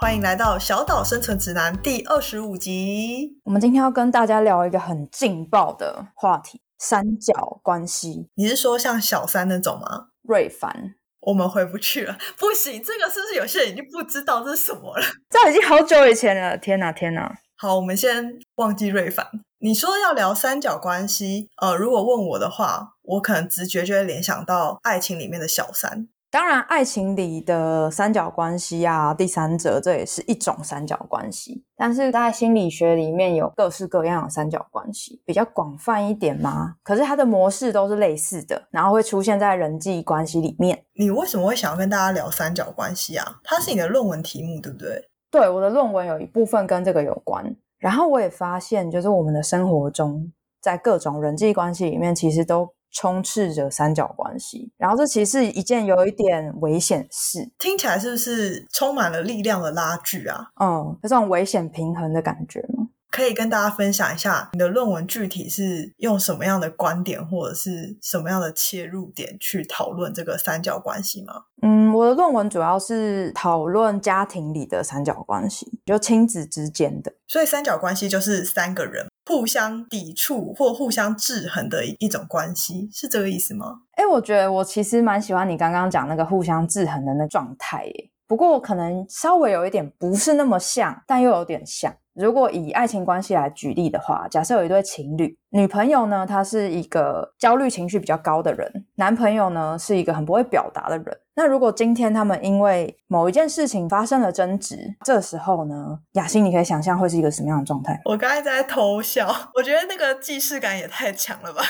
欢迎来到《小岛生存指南》第二十五集。我们今天要跟大家聊一个很劲爆的话题——三角关系。你是说像小三那种吗？瑞凡，我们回不去了，不行，这个是不是有些人已经不知道这是什么了？这已经好久以前了，天哪，天哪！好，我们先忘记瑞凡。你说要聊三角关系，呃，如果问我的话，我可能直觉就会联想到爱情里面的小三。当然，爱情里的三角关系啊，第三者这也是一种三角关系。但是在心理学里面有各式各样的三角关系，比较广泛一点吗？可是它的模式都是类似的，然后会出现在人际关系里面。你为什么会想要跟大家聊三角关系啊？它是你的论文题目，对不对？对，我的论文有一部分跟这个有关。然后我也发现，就是我们的生活中，在各种人际关系里面，其实都充斥着三角关系。然后这其实是一件有一点危险事，听起来是不是充满了力量的拉锯啊？嗯，有这种危险平衡的感觉吗？可以跟大家分享一下你的论文具体是用什么样的观点或者是什么样的切入点去讨论这个三角关系吗？嗯，我的论文主要是讨论家庭里的三角关系，就亲子之间的。所以三角关系就是三个人互相抵触或互相制衡的一种关系，是这个意思吗？哎，我觉得我其实蛮喜欢你刚刚讲那个互相制衡的那状态。不过可能稍微有一点不是那么像，但又有点像。如果以爱情关系来举例的话，假设有一对情侣，女朋友呢，她是一个焦虑情绪比较高的人，男朋友呢是一个很不会表达的人。那如果今天他们因为某一件事情发生了争执，这时候呢，雅欣，你可以想象会是一个什么样的状态？我刚才在偷笑，我觉得那个既视感也太强了吧？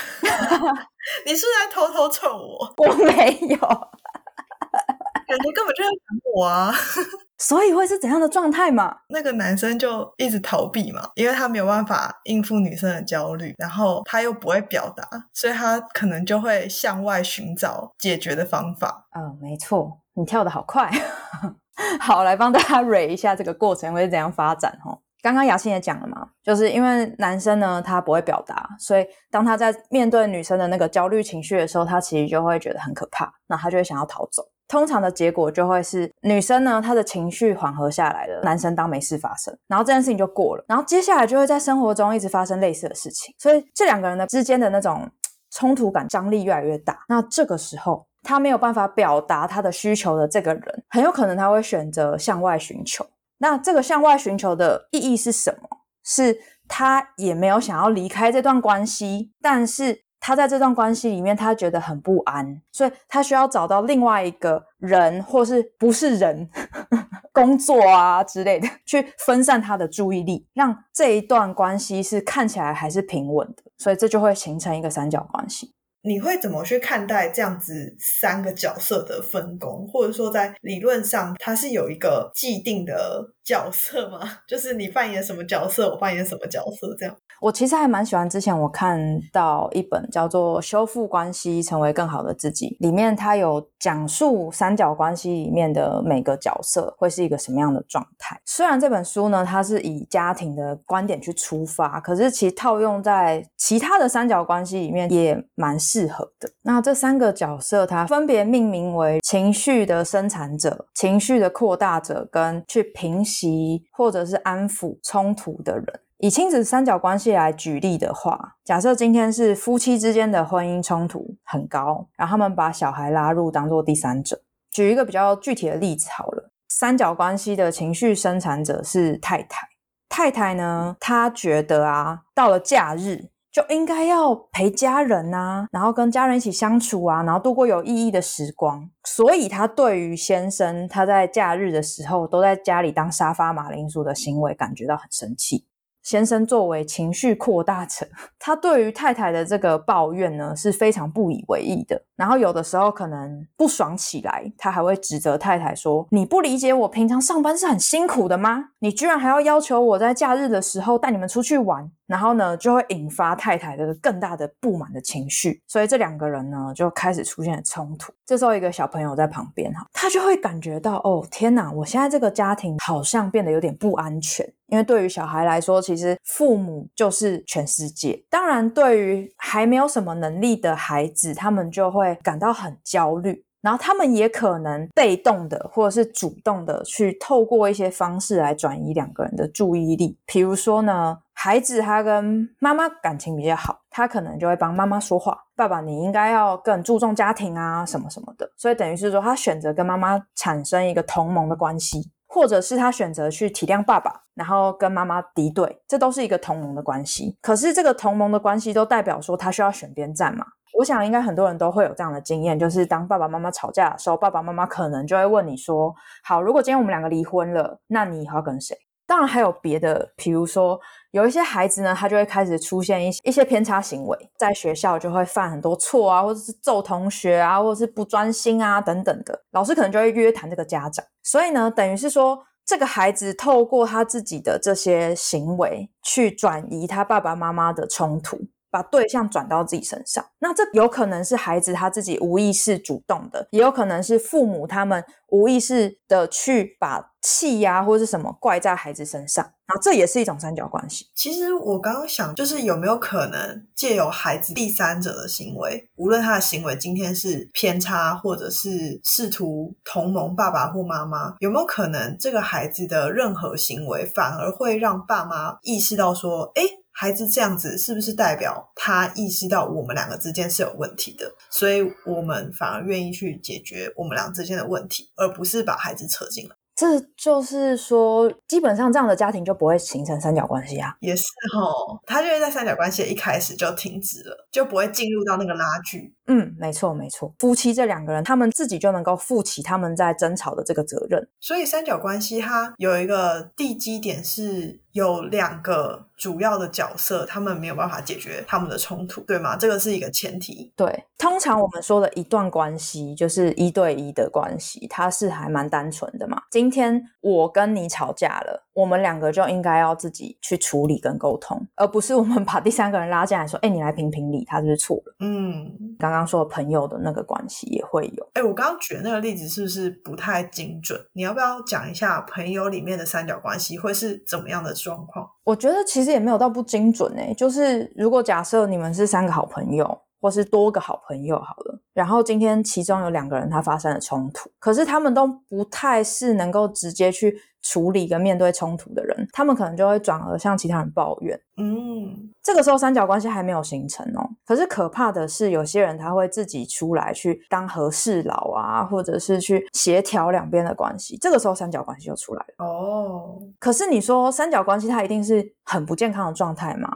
你是在偷偷臭我？我没有。感觉根本就在想我啊，所以会是怎样的状态嘛？那个男生就一直逃避嘛，因为他没有办法应付女生的焦虑，然后他又不会表达，所以他可能就会向外寻找解决的方法。嗯，没错，你跳的好快。好，来帮大家蕊一下这个过程会怎样发展哦。刚刚雅欣也讲了嘛，就是因为男生呢他不会表达，所以当他在面对女生的那个焦虑情绪的时候，他其实就会觉得很可怕，那他就会想要逃走。通常的结果就会是女生呢，她的情绪缓和下来了，男生当没事发生，然后这件事情就过了，然后接下来就会在生活中一直发生类似的事情，所以这两个人的之间的那种冲突感张力越来越大。那这个时候，他没有办法表达他的需求的这个人，很有可能他会选择向外寻求。那这个向外寻求的意义是什么？是他也没有想要离开这段关系，但是。他在这段关系里面，他觉得很不安，所以他需要找到另外一个人，或是不是人，工作啊之类的，去分散他的注意力，让这一段关系是看起来还是平稳的，所以这就会形成一个三角关系。你会怎么去看待这样子三个角色的分工，或者说在理论上，它是有一个既定的角色吗？就是你扮演什么角色，我扮演什么角色，这样。我其实还蛮喜欢之前我看到一本叫做《修复关系，成为更好的自己》，里面它有讲述三角关系里面的每个角色会是一个什么样的状态。虽然这本书呢，它是以家庭的观点去出发，可是其实套用在其他的三角关系里面也蛮适合的。那这三个角色，它分别命名为情绪的生产者、情绪的扩大者跟去平息及或者是安抚冲突的人。以亲子三角关系来举例的话，假设今天是夫妻之间的婚姻冲突很高，然后他们把小孩拉入当做第三者。举一个比较具体的例子好了，三角关系的情绪生产者是太太。太太呢，她觉得啊，到了假日就应该要陪家人啊，然后跟家人一起相处啊，然后度过有意义的时光。所以她对于先生他在假日的时候都在家里当沙发马铃薯的行为感觉到很生气。先生作为情绪扩大者，他对于太太的这个抱怨呢是非常不以为意的。然后有的时候可能不爽起来，他还会指责太太说：“你不理解我平常上班是很辛苦的吗？你居然还要要求我在假日的时候带你们出去玩。”然后呢，就会引发太太的更大的不满的情绪。所以这两个人呢就开始出现了冲突。这时候一个小朋友在旁边哈，他就会感觉到：“哦，天哪！我现在这个家庭好像变得有点不安全。”因为对于小孩来说，其实父母就是全世界。当然，对于还没有什么能力的孩子，他们就会感到很焦虑，然后他们也可能被动的或者是主动的去透过一些方式来转移两个人的注意力。比如说呢，孩子他跟妈妈感情比较好，他可能就会帮妈妈说话：“爸爸，你应该要更注重家庭啊，什么什么的。”所以等于是说，他选择跟妈妈产生一个同盟的关系。或者是他选择去体谅爸爸，然后跟妈妈敌对，这都是一个同盟的关系。可是这个同盟的关系都代表说他需要选边站嘛？我想应该很多人都会有这样的经验，就是当爸爸妈妈吵架的时候，爸爸妈妈可能就会问你说：“好，如果今天我们两个离婚了，那你以后要跟谁？”当然还有别的，比如说。有一些孩子呢，他就会开始出现一些一些偏差行为，在学校就会犯很多错啊，或者是揍同学啊，或者是不专心啊等等的，老师可能就会约谈这个家长。所以呢，等于是说，这个孩子透过他自己的这些行为，去转移他爸爸妈妈的冲突，把对象转到自己身上。那这有可能是孩子他自己无意识主动的，也有可能是父母他们无意识的去把气呀或者是什么怪在孩子身上。这也是一种三角关系。其实我刚刚想，就是有没有可能借由孩子第三者的行为，无论他的行为今天是偏差，或者是试图同盟爸爸或妈妈，有没有可能这个孩子的任何行为反而会让爸妈意识到说，哎，孩子这样子是不是代表他意识到我们两个之间是有问题的？所以我们反而愿意去解决我们俩之间的问题，而不是把孩子扯进来。这就是说，基本上这样的家庭就不会形成三角关系啊。也是哦，他就会在三角关系一开始就停止了，就不会进入到那个拉锯。嗯，没错没错，夫妻这两个人，他们自己就能够负起他们在争吵的这个责任。所以三角关系它有一个地基点是。有两个主要的角色，他们没有办法解决他们的冲突，对吗？这个是一个前提。对，通常我们说的一段关系就是一对一的关系，它是还蛮单纯的嘛。今天我跟你吵架了，我们两个就应该要自己去处理跟沟通，而不是我们把第三个人拉进来说：“哎，你来评评理，他是不是错了？”嗯，刚刚刚说朋友的那个关系也会有。哎，我刚刚举的那个例子是不是不太精准？你要不要讲一下朋友里面的三角关系会是怎么样的？状况，我觉得其实也没有到不精准诶。就是如果假设你们是三个好朋友，或是多个好朋友好了，然后今天其中有两个人他发生了冲突，可是他们都不太是能够直接去。处理跟面对冲突的人，他们可能就会转而向其他人抱怨。嗯，这个时候三角关系还没有形成哦。可是可怕的是，有些人他会自己出来去当和事佬啊，或者是去协调两边的关系。这个时候三角关系就出来了。哦，可是你说三角关系它一定是很不健康的状态吗？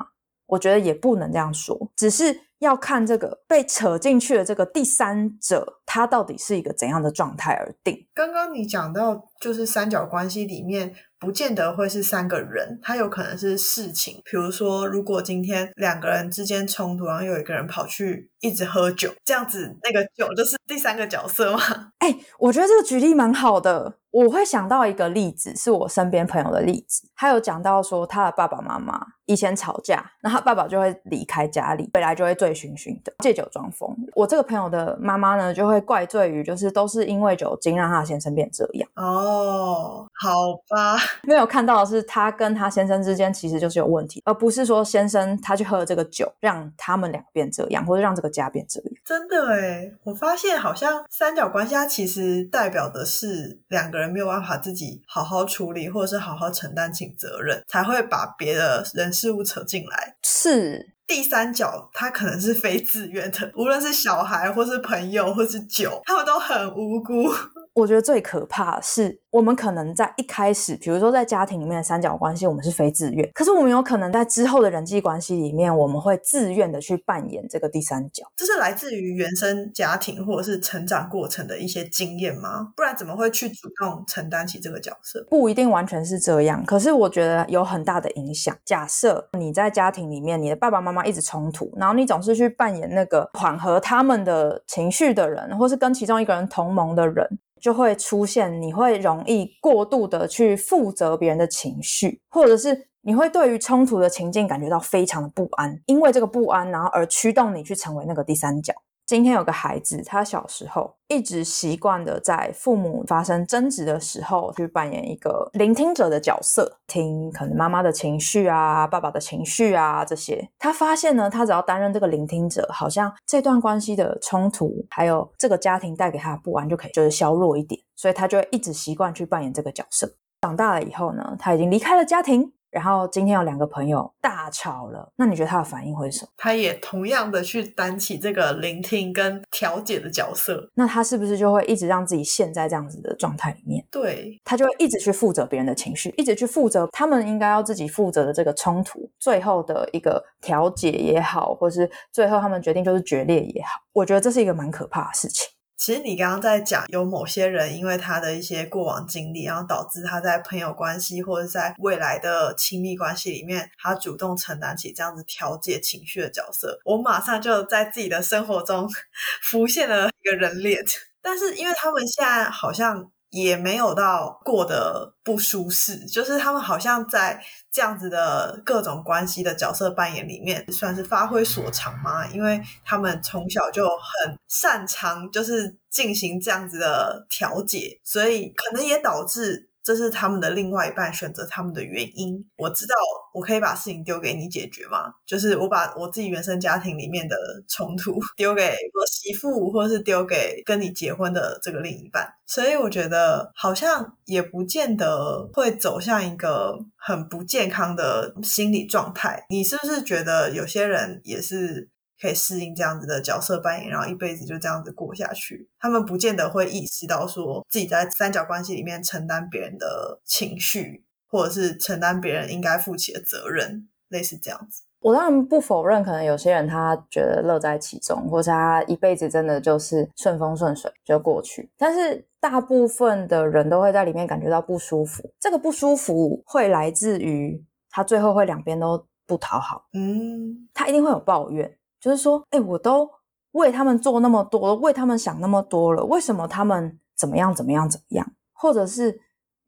我觉得也不能这样说，只是要看这个被扯进去的这个第三者，他到底是一个怎样的状态而定。刚刚你讲到，就是三角关系里面。不见得会是三个人，他有可能是事情。比如说，如果今天两个人之间冲突，然后有一个人跑去一直喝酒，这样子，那个酒就是 第三个角色吗？哎，我觉得这个举例蛮好的。我会想到一个例子，是我身边朋友的例子。他有讲到说，他的爸爸妈妈以前吵架，然后爸爸就会离开家里，回来就会醉醺醺的，借酒装疯。我这个朋友的妈妈呢，就会怪罪于就是都是因为酒精让他先生变这样。哦，好吧。没有看到的是，他跟他先生之间其实就是有问题，而不是说先生他去喝了这个酒，让他们两个变这样，或者让这个家变这样。真的哎，我发现好像三角关系它其实代表的是两个人没有办法自己好好处理，或者是好好承担起责任，才会把别的人事物扯进来。是第三角，他可能是非自愿的，无论是小孩，或是朋友，或是酒，他们都很无辜。我觉得最可怕的是，我们可能在一开始，比如说在家庭里面的三角关系，我们是非自愿，可是我们有可能在之后的人际关系里面，我们会自愿的去扮演这个第三角。这是来自于原生家庭或者是成长过程的一些经验吗？不然怎么会去主动承担起这个角色？不一定完全是这样，可是我觉得有很大的影响。假设你在家庭里面，你的爸爸妈妈一直冲突，然后你总是去扮演那个缓和他们的情绪的人，或是跟其中一个人同盟的人。就会出现，你会容易过度的去负责别人的情绪，或者是你会对于冲突的情境感觉到非常的不安，因为这个不安，然后而驱动你去成为那个第三角。今天有个孩子，他小时候一直习惯的在父母发生争执的时候去扮演一个聆听者的角色，听可能妈妈的情绪啊、爸爸的情绪啊这些。他发现呢，他只要担任这个聆听者，好像这段关系的冲突还有这个家庭带给他的不安就可以就是削弱一点，所以他就会一直习惯去扮演这个角色。长大了以后呢，他已经离开了家庭。然后今天有两个朋友大吵了，那你觉得他的反应会是什么？他也同样的去担起这个聆听跟调解的角色，那他是不是就会一直让自己陷在这样子的状态里面？对，他就会一直去负责别人的情绪，一直去负责他们应该要自己负责的这个冲突，最后的一个调解也好，或是最后他们决定就是决裂也好，我觉得这是一个蛮可怕的事情。其实你刚刚在讲，有某些人因为他的一些过往经历，然后导致他在朋友关系或者在未来的亲密关系里面，他主动承担起这样子调节情绪的角色。我马上就在自己的生活中 浮现了一个人脸，但是因为他们现在好像。也没有到过得不舒适，就是他们好像在这样子的各种关系的角色扮演里面，算是发挥所长吗？因为他们从小就很擅长，就是进行这样子的调解，所以可能也导致。这是他们的另外一半选择他们的原因。我知道我可以把事情丢给你解决吗？就是我把我自己原生家庭里面的冲突 丢给我媳妇，或者是丢给跟你结婚的这个另一半。所以我觉得好像也不见得会走向一个很不健康的心理状态。你是不是觉得有些人也是？可以适应这样子的角色扮演，然后一辈子就这样子过下去。他们不见得会意识到说自己在三角关系里面承担别人的情绪，或者是承担别人应该负起的责任，类似这样子。我当然不否认，可能有些人他觉得乐在其中，或者他一辈子真的就是顺风顺水就过去。但是大部分的人都会在里面感觉到不舒服。这个不舒服会来自于他最后会两边都不讨好。嗯，他一定会有抱怨。就是说，哎，我都为他们做那么多了，为他们想那么多了，为什么他们怎么样怎么样怎么样？或者是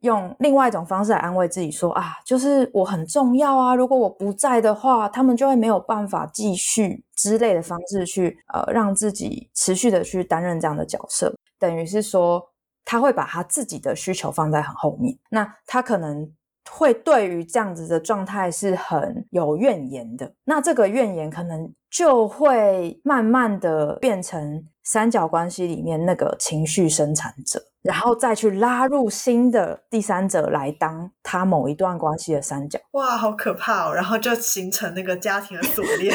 用另外一种方式来安慰自己，说啊，就是我很重要啊，如果我不在的话，他们就会没有办法继续之类的方式去呃，让自己持续的去担任这样的角色，等于是说他会把他自己的需求放在很后面，那他可能。会对于这样子的状态是很有怨言的，那这个怨言可能就会慢慢的变成三角关系里面那个情绪生产者，然后再去拉入新的第三者来当他某一段关系的三角。哇，好可怕哦！然后就形成那个家庭的锁链。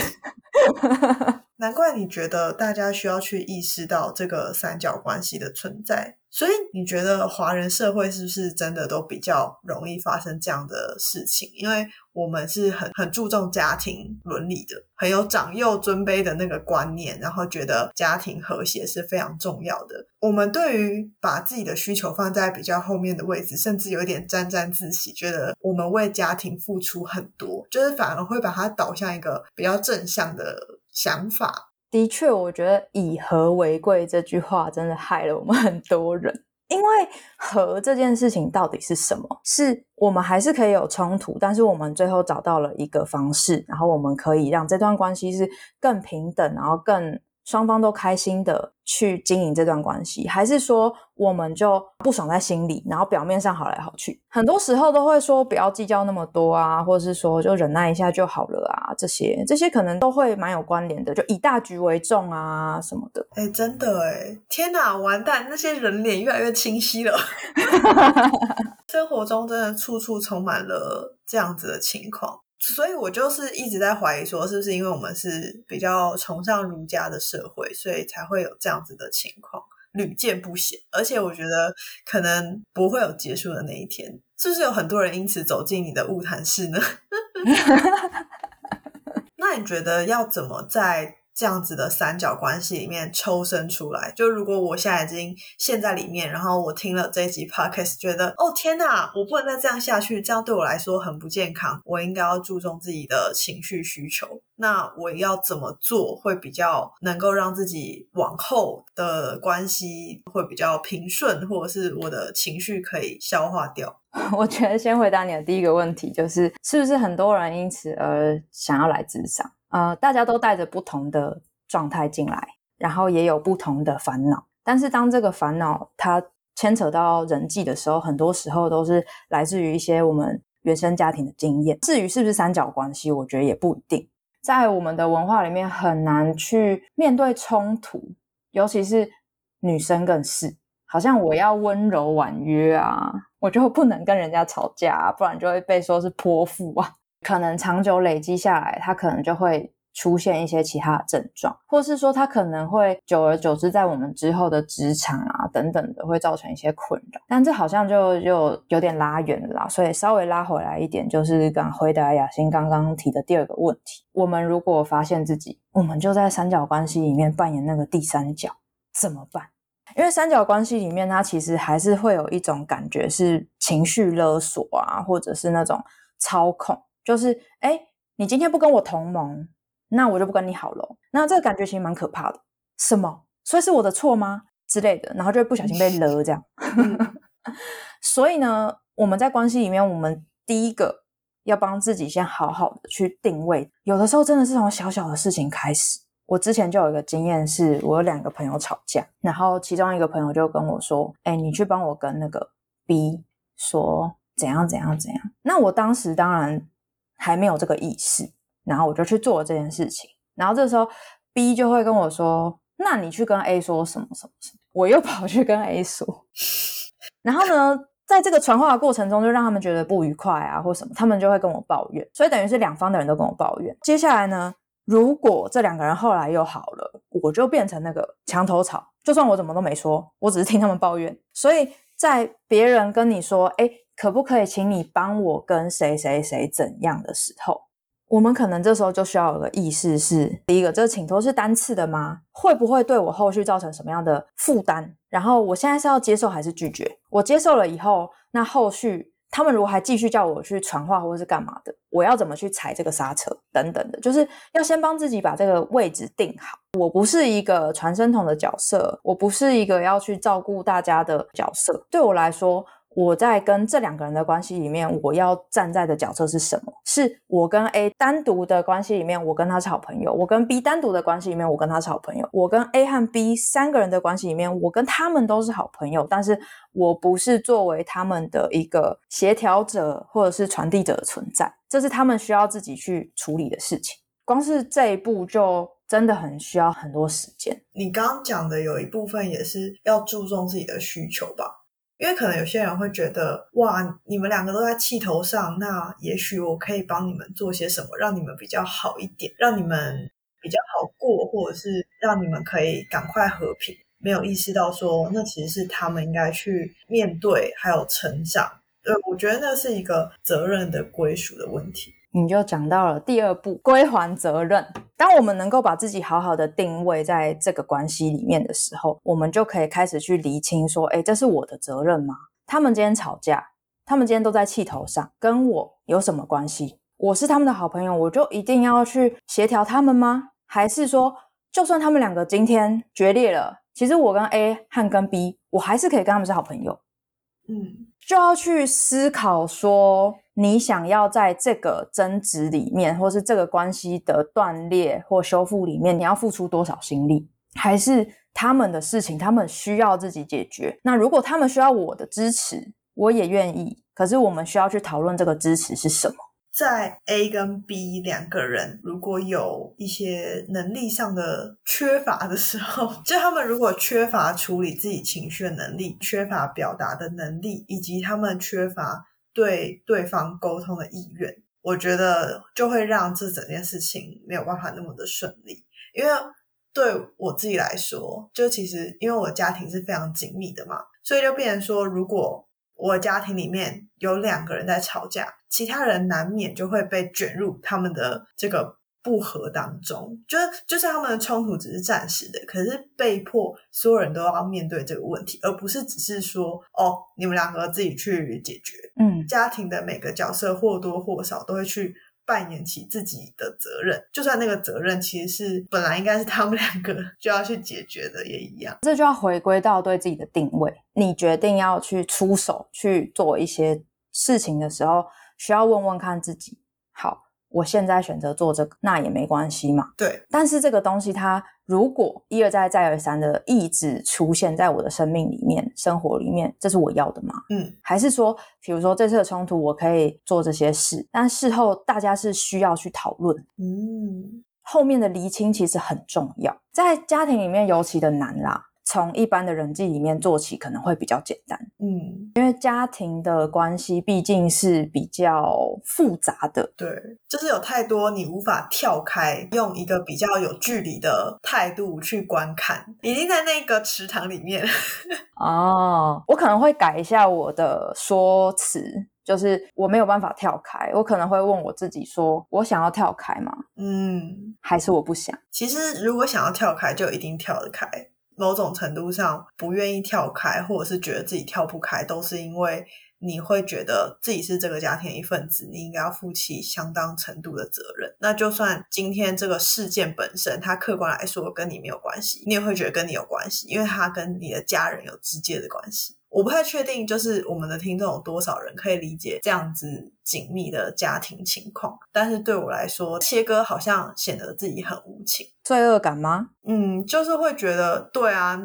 难怪你觉得大家需要去意识到这个三角关系的存在。所以你觉得华人社会是不是真的都比较容易发生这样的事情？因为我们是很很注重家庭伦理的，很有长幼尊卑的那个观念，然后觉得家庭和谐是非常重要的。我们对于把自己的需求放在比较后面的位置，甚至有一点沾沾自喜，觉得我们为家庭付出很多，就是反而会把它导向一个比较正向的想法。的确，我觉得以和为贵这句话真的害了我们很多人。因为和这件事情到底是什么？是我们还是可以有冲突，但是我们最后找到了一个方式，然后我们可以让这段关系是更平等，然后更。双方都开心的去经营这段关系，还是说我们就不爽在心里，然后表面上好来好去？很多时候都会说不要计较那么多啊，或者是说就忍耐一下就好了啊，这些这些可能都会蛮有关联的，就以大局为重啊什么的。哎，真的哎，天哪，完蛋，那些人脸越来越清晰了。生活中真的处处充满了这样子的情况。所以我就是一直在怀疑，说是不是因为我们是比较崇尚儒家的社会，所以才会有这样子的情况。屡见不鲜，而且我觉得可能不会有结束的那一天。是不是有很多人因此走进你的物谈室呢？那你觉得要怎么在？这样子的三角关系里面抽身出来，就如果我现在已经陷在里面，然后我听了这一集 podcast，觉得哦天哪，我不能再这样下去，这样对我来说很不健康。我应该要注重自己的情绪需求。那我要怎么做会比较能够让自己往后的关系会比较平顺，或者是我的情绪可以消化掉？我觉得先回答你的第一个问题，就是是不是很多人因此而想要来自伤？呃，大家都带着不同的状态进来，然后也有不同的烦恼。但是当这个烦恼它牵扯到人际的时候，很多时候都是来自于一些我们原生家庭的经验。至于是不是三角关系，我觉得也不一定。在我们的文化里面，很难去面对冲突，尤其是女生更是。好像我要温柔婉约啊，我就不能跟人家吵架，不然就会被说是泼妇啊。可能长久累积下来，它可能就会出现一些其他的症状，或是说它可能会久而久之在我们之后的职场啊等等的会造成一些困扰。但这好像就就有点拉远了啦，所以稍微拉回来一点，就是刚回答雅欣刚刚提的第二个问题：我们如果发现自己，我们就在三角关系里面扮演那个第三角，怎么办？因为三角关系里面，它其实还是会有一种感觉是情绪勒索啊，或者是那种操控。就是，哎，你今天不跟我同盟，那我就不跟你好了。那这个感觉其实蛮可怕的。什么？所以是我的错吗？之类的，然后就会不小心被勒这样。所以呢，我们在关系里面，我们第一个要帮自己先好好的去定位。有的时候真的是从小小的事情开始。我之前就有一个经验，是我有两个朋友吵架，然后其中一个朋友就跟我说：“哎，你去帮我跟那个 B 说怎样怎样怎样。”那我当时当然。还没有这个意识，然后我就去做了这件事情。然后这时候 B 就会跟我说：“那你去跟 A 说什么什么什么？”我又跑去跟 A 说。然后呢，在这个传话的过程中，就让他们觉得不愉快啊，或什么，他们就会跟我抱怨。所以等于是两方的人都跟我抱怨。接下来呢，如果这两个人后来又好了，我就变成那个墙头草。就算我怎么都没说，我只是听他们抱怨。所以在别人跟你说：“哎。”可不可以请你帮我跟谁谁谁怎样的时候，我们可能这时候就需要有个意识是：第一个，这个请托是单次的吗？会不会对我后续造成什么样的负担？然后我现在是要接受还是拒绝？我接受了以后，那后续他们如果还继续叫我去传话或者是干嘛的，我要怎么去踩这个刹车等等的？就是要先帮自己把这个位置定好。我不是一个传声筒的角色，我不是一个要去照顾大家的角色。对我来说。我在跟这两个人的关系里面，我要站在的角色是什么？是我跟 A 单独的关系里面，我跟他是好朋友；我跟 B 单独的关系里面，我跟他是好朋友；我跟 A 和 B 三个人的关系里面，我跟他们都是好朋友。但是我不是作为他们的一个协调者或者是传递者的存在，这是他们需要自己去处理的事情。光是这一步就真的很需要很多时间。你刚刚讲的有一部分也是要注重自己的需求吧？因为可能有些人会觉得，哇，你们两个都在气头上，那也许我可以帮你们做些什么，让你们比较好一点，让你们比较好过，或者是让你们可以赶快和平。没有意识到说，那其实是他们应该去面对，还有成长。对，我觉得那是一个责任的归属的问题。你就讲到了第二步，归还责任。当我们能够把自己好好的定位在这个关系里面的时候，我们就可以开始去厘清说：，哎，这是我的责任吗？他们今天吵架，他们今天都在气头上，跟我有什么关系？我是他们的好朋友，我就一定要去协调他们吗？还是说，就算他们两个今天决裂了，其实我跟 A 和跟 B，我还是可以跟他们是好朋友。嗯，就要去思考说。你想要在这个争执里面，或是这个关系的断裂或修复里面，你要付出多少心力？还是他们的事情，他们需要自己解决？那如果他们需要我的支持，我也愿意。可是我们需要去讨论这个支持是什么？在 A 跟 B 两个人如果有一些能力上的缺乏的时候，就他们如果缺乏处理自己情绪的能力，缺乏表达的能力，以及他们缺乏。对对方沟通的意愿，我觉得就会让这整件事情没有办法那么的顺利。因为对我自己来说，就其实因为我家庭是非常紧密的嘛，所以就变成说，如果我家庭里面有两个人在吵架，其他人难免就会被卷入他们的这个。不和当中，就是就是他们的冲突只是暂时的，可是被迫所有人都要面对这个问题，而不是只是说哦，你们两个自己去解决。嗯，家庭的每个角色或多或少都会去扮演起自己的责任，就算那个责任其实是本来应该是他们两个就要去解决的，也一样。这就要回归到对自己的定位。你决定要去出手去做一些事情的时候，需要问问看自己，我现在选择做这个，那也没关系嘛。对，但是这个东西，它如果一而再、再而三的一直出现在我的生命里面、生活里面，这是我要的吗？嗯，还是说，比如说这次的冲突，我可以做这些事，但事后大家是需要去讨论。嗯，后面的厘清其实很重要，在家庭里面尤其的难啦。从一般的人际里面做起，可能会比较简单。嗯，因为家庭的关系毕竟是比较复杂的。对，就是有太多你无法跳开，用一个比较有距离的态度去观看，已经在那个池塘里面。哦，我可能会改一下我的说辞，就是我没有办法跳开，我可能会问我自己说：我想要跳开吗？嗯，还是我不想？其实如果想要跳开，就一定跳得开。某种程度上不愿意跳开，或者是觉得自己跳不开，都是因为你会觉得自己是这个家庭一份子，你应该要负起相当程度的责任。那就算今天这个事件本身，它客观来说跟你没有关系，你也会觉得跟你有关系，因为它跟你的家人有直接的关系。我不太确定，就是我们的听众有多少人可以理解这样子紧密的家庭情况。但是对我来说，切割好像显得自己很无情，罪恶感吗？嗯，就是会觉得，对啊，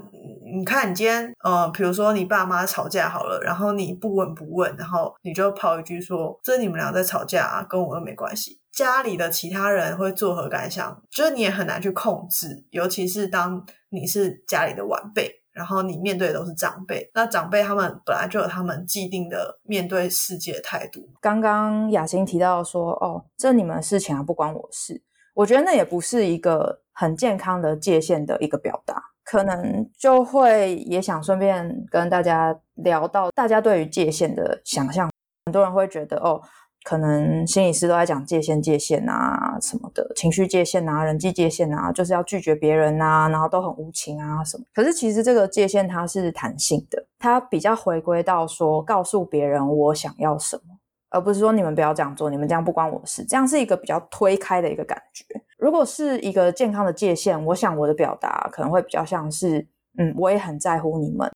你看你今天，呃，比如说你爸妈吵架好了，然后你不闻不问，然后你就抛一句说，这是你们俩在吵架啊，跟我又没关系。家里的其他人会作何感想？就是你也很难去控制，尤其是当你是家里的晚辈。然后你面对的都是长辈，那长辈他们本来就有他们既定的面对世界的态度。刚刚雅欣提到说，哦，这你们事情啊，不关我事。我觉得那也不是一个很健康的界限的一个表达，可能就会也想顺便跟大家聊到大家对于界限的想象。很多人会觉得，哦。可能心理师都在讲界限、界限啊什么的，情绪界限啊、人际界限啊，就是要拒绝别人啊，然后都很无情啊什么。可是其实这个界限它是弹性的，它比较回归到说告诉别人我想要什么，而不是说你们不要这样做，你们这样不关我事。这样是一个比较推开的一个感觉。如果是一个健康的界限，我想我的表达可能会比较像是，嗯，我也很在乎你们。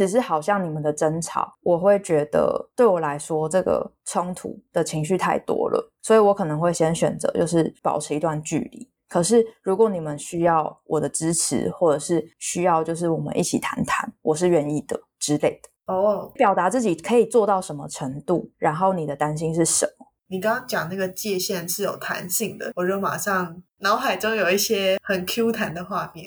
只是好像你们的争吵，我会觉得对我来说，这个冲突的情绪太多了，所以我可能会先选择就是保持一段距离。可是如果你们需要我的支持，或者是需要就是我们一起谈谈，我是愿意的之类的。哦，表达自己可以做到什么程度，然后你的担心是什么？你刚刚讲那个界限是有弹性的，我就马上脑海中有一些很 Q 弹的画面，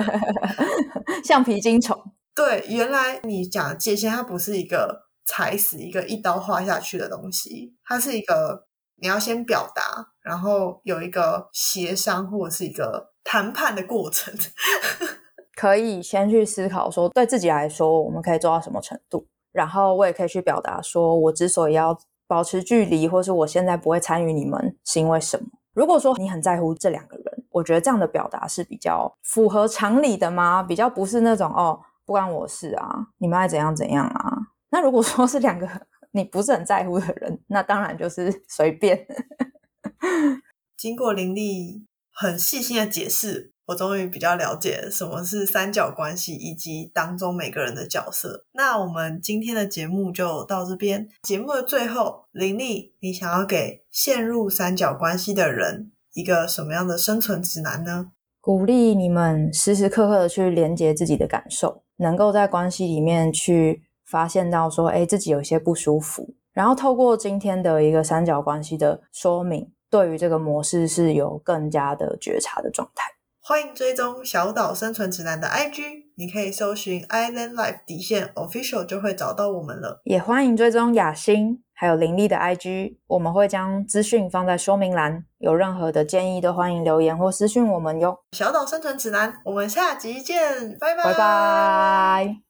橡皮筋虫。对，原来你讲的界限，它不是一个踩死一个一刀划下去的东西，它是一个你要先表达，然后有一个协商或者是一个谈判的过程。可以先去思考说，对自己来说，我们可以做到什么程度，然后我也可以去表达说，我之所以要保持距离，或是我现在不会参与你们，是因为什么？如果说你很在乎这两个人，我觉得这样的表达是比较符合常理的吗？比较不是那种哦。不关我事啊！你们爱怎样怎样啊？那如果说是两个 你不是很在乎的人，那当然就是 随便。经过林丽很细心的解释，我终于比较了解什么是三角关系，以及当中每个人的角色。那我们今天的节目就到这边。节目的最后，林丽，你想要给陷入三角关系的人一个什么样的生存指南呢？鼓励你们时时刻刻的去连接自己的感受。能够在关系里面去发现到说，哎，自己有些不舒服，然后透过今天的一个三角关系的说明，对于这个模式是有更加的觉察的状态。欢迎追踪小岛生存指南的 IG，你可以搜寻 Island Life 底线 Official 就会找到我们了。也欢迎追踪雅欣还有林立的 IG，我们会将资讯放在说明栏，有任何的建议都欢迎留言或私讯我们哟。小岛生存指南，我们下集见，拜拜拜拜。